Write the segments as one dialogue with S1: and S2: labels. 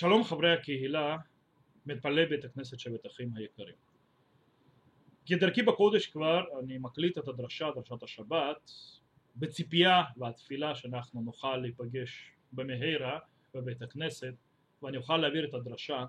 S1: שלום חברי הקהילה, מתפלל בית הכנסת שבט אחים היקרים. כדרכי בקודש כבר אני מקליט את הדרשה, דרשת השבת, בציפייה והתפילה שאנחנו נוכל להיפגש במהרה בבית הכנסת ואני אוכל להעביר את הדרשה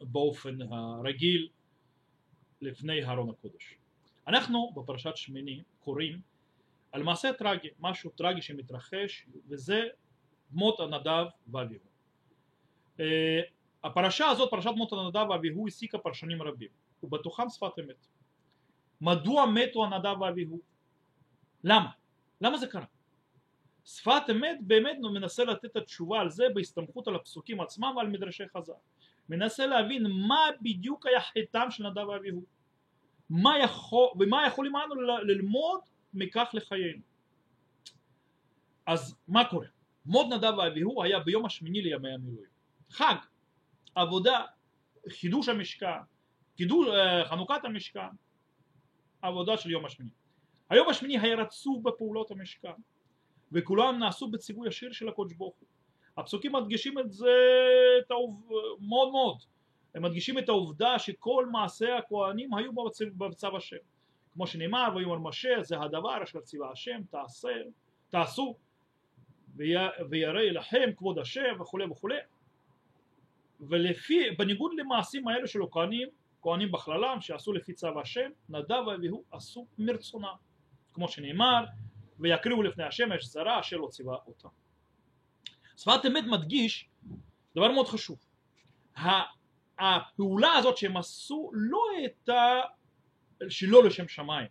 S1: באופן הרגיל לפני ארון הקודש. אנחנו בפרשת שמיני קוראים על מעשה טרגי, משהו טרגי שמתרחש וזה מות הנדב ואביהו. אה, הפרשה הזאת, פרשת מות הנדב ואביהו, הסיקה פרשנים רבים, ובתוכם שפת אמת. מדוע מתו הנדב ואביהו? למה? למה זה קרה? שפת אמת באמת מנסה לתת את התשובה על זה בהסתמכות על הפסוקים עצמם ועל מדרשי חז"ל. מנסה להבין מה בדיוק היה חטאם של נדב ואביהו. מה יכול, ומה יכולים אנו ללמוד מכך לחיינו. אז מה קורה? מות נדב ואביהו היה ביום השמיני לימי המילואים. חג, עבודה, חידוש המשכן, קידוש, אה, חנוכת המשכן, עבודה של יום השמיני. היום השמיני היה רצוף בפעולות המשכן וכולם נעשו בציווי ישיר של הקודש ברוך הוא. הפסוקים מדגישים את זה את העוב... מאוד מאוד, הם מדגישים את העובדה שכל מעשי הכהנים היו בצו, בצו השם. כמו שנאמר ויאמר משה זה הדבר אשר ציווה השם תעשה, תעשו וירא לכם כבוד השם וכולי וכולי ולפי, בניגוד למעשים האלה של הכהנים, כהנים בכללם שעשו לפי צו השם, נדב ואביהו עשו מרצונם, כמו שנאמר, ויקריבו לפני השמש זרה אשר לא ציווה אותם. שפת אמת מדגיש דבר מאוד חשוב, הפעולה הזאת שהם עשו לא הייתה שלא לשם שמיים,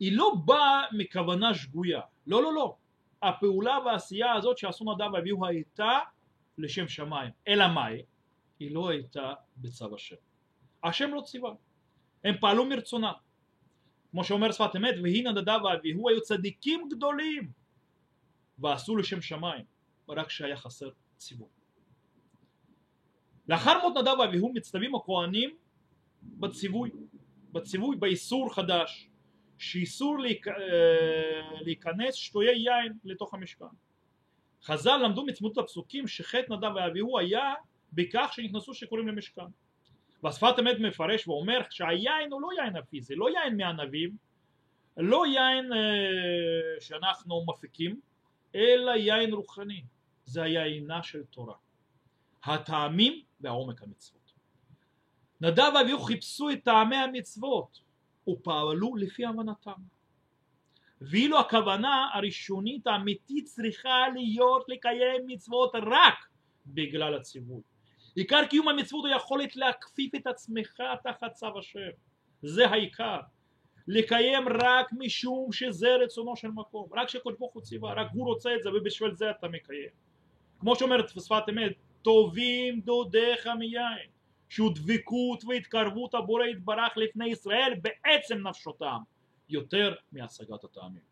S1: היא לא באה מכוונה שגויה, לא לא לא, הפעולה והעשייה הזאת שעשו נדב ואביהו הייתה לשם שמיים, אלא מאי? היא לא הייתה בצו השם. השם לא ציווה, הם פעלו מרצונם. כמו שאומר שפת אמת, והיא נדדה ואביהו היו צדיקים גדולים ועשו לשם שמיים, רק שהיה חסר ציווי. לאחר מות נדב ואביהו מצטווים הכהנים בציווי, בציווי באיסור חדש, שאיסור. אה, להיכנס שטויי יין לתוך המשכן. חז"ל למדו מצמות הפסוקים שחטא נדב ואביהו היה בכך שנכנסו שיכורים למשכן והשפת אמת מפרש ואומר שהיין הוא לא יין הפיזי, לא יין מענבים, לא יין אה, שאנחנו מפיקים, אלא יין רוחני, זה היינה של תורה, הטעמים והעומק המצוות. נדב ואביהו חיפשו את טעמי המצוות ופעלו לפי הבנתם. ואילו הכוונה הראשונית האמיתית צריכה להיות לקיים מצוות רק בגלל הציווי. עיקר קיום המצוות הוא יכולת להכפיף את עצמך תחת צו השם, זה העיקר. לקיים רק משום שזה רצונו של מקום, רק שקודש ברוך הוא ציווה, רק הוא רוצה את זה ובשביל זה אתה מקיים. כמו שאומרת שפת אמת, טובים דודיך מיין, שהוא דבקות והתקרבות הבורא יתברך לפני ישראל בעצם נפשותם. יותר מהשגת הטעמים.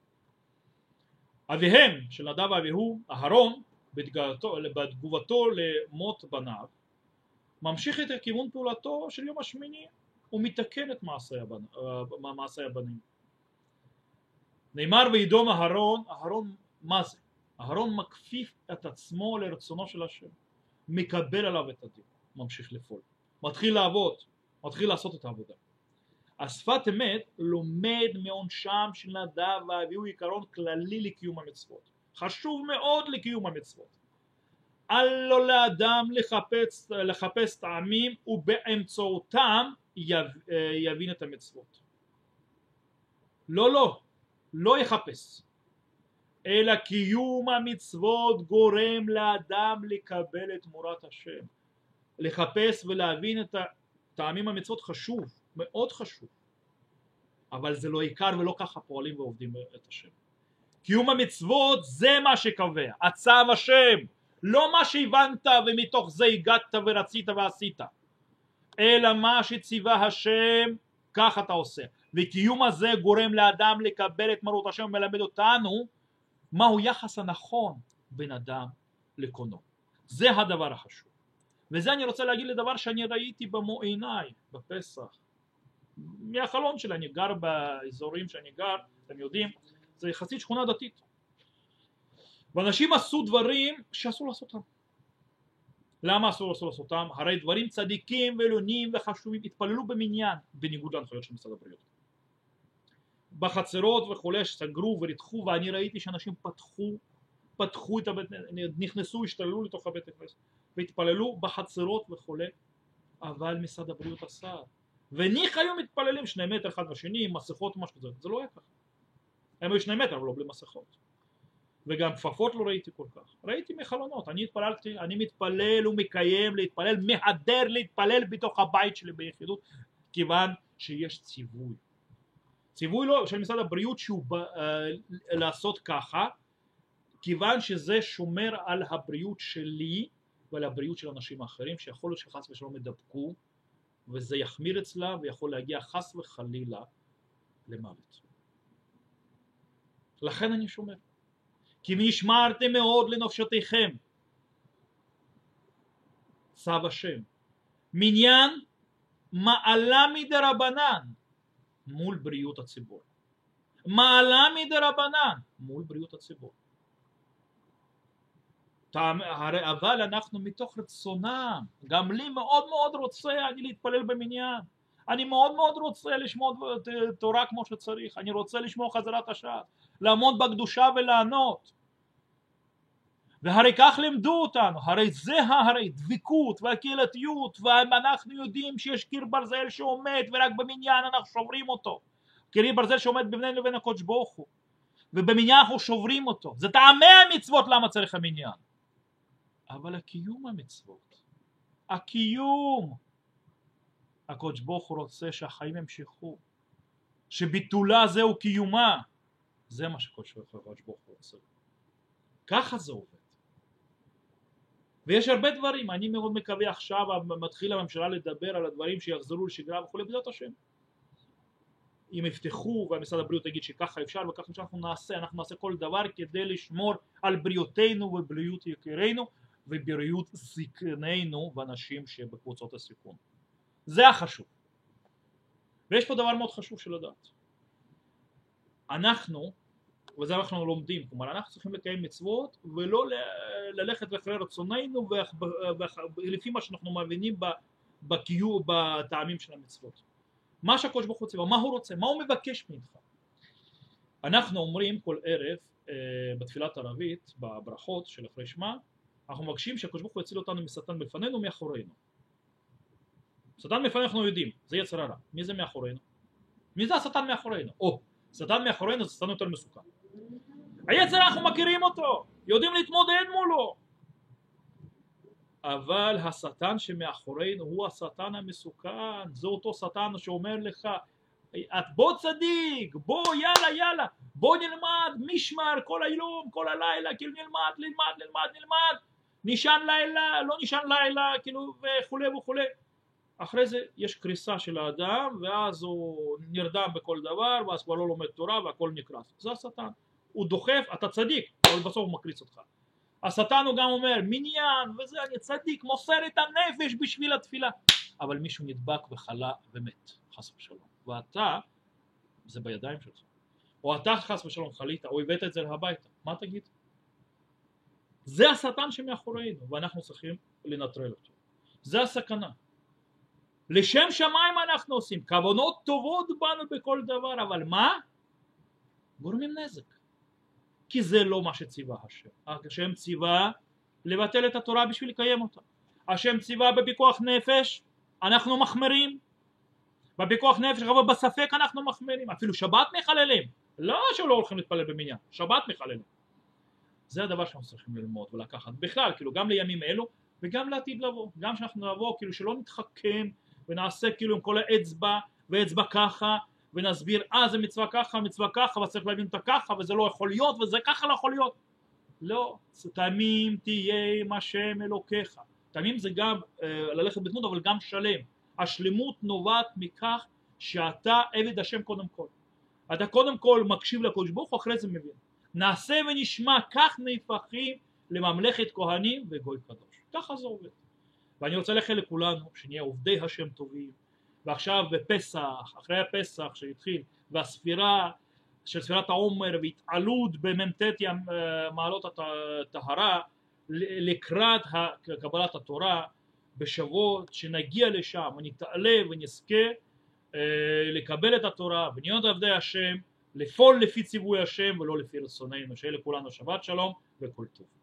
S1: אביהם של נדב ואביהו, אהרון, בתגובתו למות בניו, ממשיך את כיוון פעולתו של יום השמיני ומתקן את מעשי, הבנ... אה, מעשי הבנים. נאמר וידום אהרון, אהרון מה זה? אהרון מקפיף את עצמו לרצונו של השם, מקבל עליו את הדין, ממשיך לפעול, מתחיל לעבוד, מתחיל לעשות את העבודה. השפת אמת לומד מעונשם של נדב ואביהו עיקרון כללי לקיום המצוות. חשוב מאוד לקיום המצוות. אל לו לאדם לחפש, לחפש טעמים ובאמצעותם יבין את המצוות. לא לא לא יחפש. אלא קיום המצוות גורם לאדם לקבל את תמורת השם. לחפש ולהבין את הטעמים המצוות חשוב מאוד חשוב אבל זה לא עיקר ולא ככה פועלים ועובדים את השם. קיום המצוות זה מה שקובע. הצו השם לא מה שהבנת ומתוך זה הגעת ורצית ועשית אלא מה שציווה השם כך אתה עושה. וקיום הזה גורם לאדם לקבל את מרות השם ומלמד אותנו מהו יחס הנכון בין אדם לקונו. זה הדבר החשוב. וזה אני רוצה להגיד לדבר שאני ראיתי במו עיניי בפסח מהחלום שלי, אני גר באזורים שאני גר, אתם יודעים, זה יחסית שכונה דתית. ואנשים עשו דברים שאסור לעשותם. למה אסור אסור לעשותם? הרי דברים צדיקים ועליונים וחשובים התפללו במניין בניגוד להנחיות של משרד הבריאות בחצרות וכולי סגרו וריתחו ואני ראיתי שאנשים פתחו פתחו את הבית, נכנסו, השתללו לתוך הבית הכנסת והתפללו בחצרות וכולי אבל משרד הבריאות אסר וניחא היו מתפללים שני מטר אחד בשני עם מסכות ומשהו כזה. זה לא היה ככה. הם היו שני מטר אבל לא בלי מסכות. וגם כפפות לא ראיתי כל כך. ראיתי מחלונות. אני התפללתי אני מתפלל ומקיים להתפלל מהדר להתפלל בתוך הבית שלי ביחידות כיוון שיש ציווי. ציווי לא, של משרד הבריאות שהוא ב, uh, לעשות ככה כיוון שזה שומר על הבריאות שלי ועל הבריאות של אנשים אחרים שיכול להיות שחס ושלום ידבקו וזה יחמיר אצלה ויכול להגיע חס וחלילה למוות. לכן אני שומר. כי נשמרתם מאוד לנפשותיכם. צו השם. מניין מעלה מדרבנן מול בריאות הציבור. מעלה מדרבנן מול בריאות הציבור. אבל אנחנו מתוך רצונם, גם לי מאוד מאוד רוצה אני להתפלל במניין, אני מאוד מאוד רוצה לשמוע תורה כמו שצריך, אני רוצה לשמוע חזרת השעה, לעמוד בקדושה ולענות. והרי כך לימדו אותנו, הרי זה הרי דבקות והקהילתיות ואנחנו יודעים שיש קיר ברזל שעומד ורק במניין אנחנו שוברים אותו. קיר ברזל שעומד בינינו לבין הקודש ברוך הוא ובמניין אנחנו שוברים אותו. זה טעמי המצוות למה צריך המניין אבל הקיום המצוות הקיום הקודש ברוך הוא רוצה שהחיים ימשיכו שביטולה זהו קיומה זה מה שקודש ברוך הוא רוצה. ככה זה עובד. ויש הרבה דברים, אני מאוד מקווה עכשיו מתחיל הממשלה לדבר על הדברים שיחזרו לשגרה וכולי בעזרת השם. אם יפתחו והמשרד הבריאות יגיד שככה אפשר וככה אפשר אנחנו נעשה, אנחנו נעשה כל דבר כדי לשמור על בריאותנו ובריאות יקירינו ובריאות זקנינו ואנשים שבקבוצות הסיכון זה החשוב ויש פה דבר מאוד חשוב של לדעת אנחנו וזה אנחנו לומדים, כלומר אנחנו צריכים לקיים מצוות ולא ללכת אחרי רצוננו ולפי מה שאנחנו מבינים בקיום, בטעמים של המצוות. מה שהקדוש ברוך הוא ציווה, מה הוא רוצה, מה הוא מבקש ממך. אנחנו אומרים כל ערב אה, בתפילת ערבית, בברכות של אחרי שמע, אנחנו מבקשים שהקדוש ברוך הוא יציל אותנו משטן בפנינו ומאחורינו. שטן מפנינו אנחנו יודעים, זה יצר הרע. מי זה מאחורינו? מי זה השטן מאחורינו? או, שטן מאחורינו זה שטן יותר מסוכן. היצר אנחנו מכירים אותו, יודעים להתמודד מולו אבל השטן שמאחורינו הוא השטן המסוכן, זה אותו שטן שאומר לך בוא צדיק, בוא יאללה יאללה, בוא נלמד משמר כל היום, כל הלילה, כאילו נלמד, נלמד, נלמד, נלמד, נשען לילה, לא נשען לילה, כאילו וכולי וכולי. אחרי זה יש קריסה של האדם ואז הוא נרדם בכל דבר ואז כבר לא לומד תורה והכל נקרס. זה השטן. הוא דוחף, אתה צדיק, אבל בסוף הוא מקריץ אותך. השטן הוא גם אומר, מניין וזה, אני צדיק, מוסר את הנפש בשביל התפילה. אבל מישהו נדבק וחלה ומת, חס ושלום. ואתה, זה בידיים שלך. או אתה חס ושלום חלית, או הבאת את זה הביתה, מה תגיד? זה השטן שמאחורינו, ואנחנו צריכים לנטרל אותו. זה הסכנה. לשם שמיים אנחנו עושים, כוונות טובות בנו בכל דבר, אבל מה? גורמים נזק. כי זה לא מה שציווה השם. השם ציווה לבטל את התורה בשביל לקיים אותה. השם ציווה בפיקוח נפש, אנחנו מחמירים. בפיקוח נפש, אבל בספק אנחנו מחמירים. אפילו שבת מחללים. לא שלא הולכים להתפלל במניין, שבת מחללים. זה הדבר שאנחנו צריכים ללמוד ולקחת. בכלל, כאילו גם לימים אלו וגם לעתיד לבוא. גם שאנחנו נבוא, כאילו שלא נתחכם ונעשה כאילו עם כל האצבע ואצבע ככה ונסביר אה זה מצווה ככה מצווה ככה וצריך להבין אותה ככה וזה לא יכול להיות וזה ככה לא יכול להיות. לא. תמים תהיה עם השם אלוקיך. תמים זה גם אה, ללכת בתנות אבל גם שלם. השלמות נובעת מכך שאתה עבד השם קודם כל. אתה קודם כל מקשיב לקדוש ברוך הוא אחרי זה מבין נעשה ונשמע כך נהפכים לממלכת כהנים וגוי קדוש. ככה זה עובד. ואני רוצה לאחל לכולנו שנהיה עובדי השם טובים. ועכשיו בפסח, אחרי הפסח שהתחיל, והספירה של ספירת העומר והתעלות במ"ט מעלות הטהרה לקראת קבלת התורה בשבועות, שנגיע לשם ונתעלה ונזכה אה, לקבל את התורה ונהיות עבדי השם, לפעול לפי ציווי השם ולא לפי רצוננו, שיהיה לכולנו שבת שלום וכל טוב.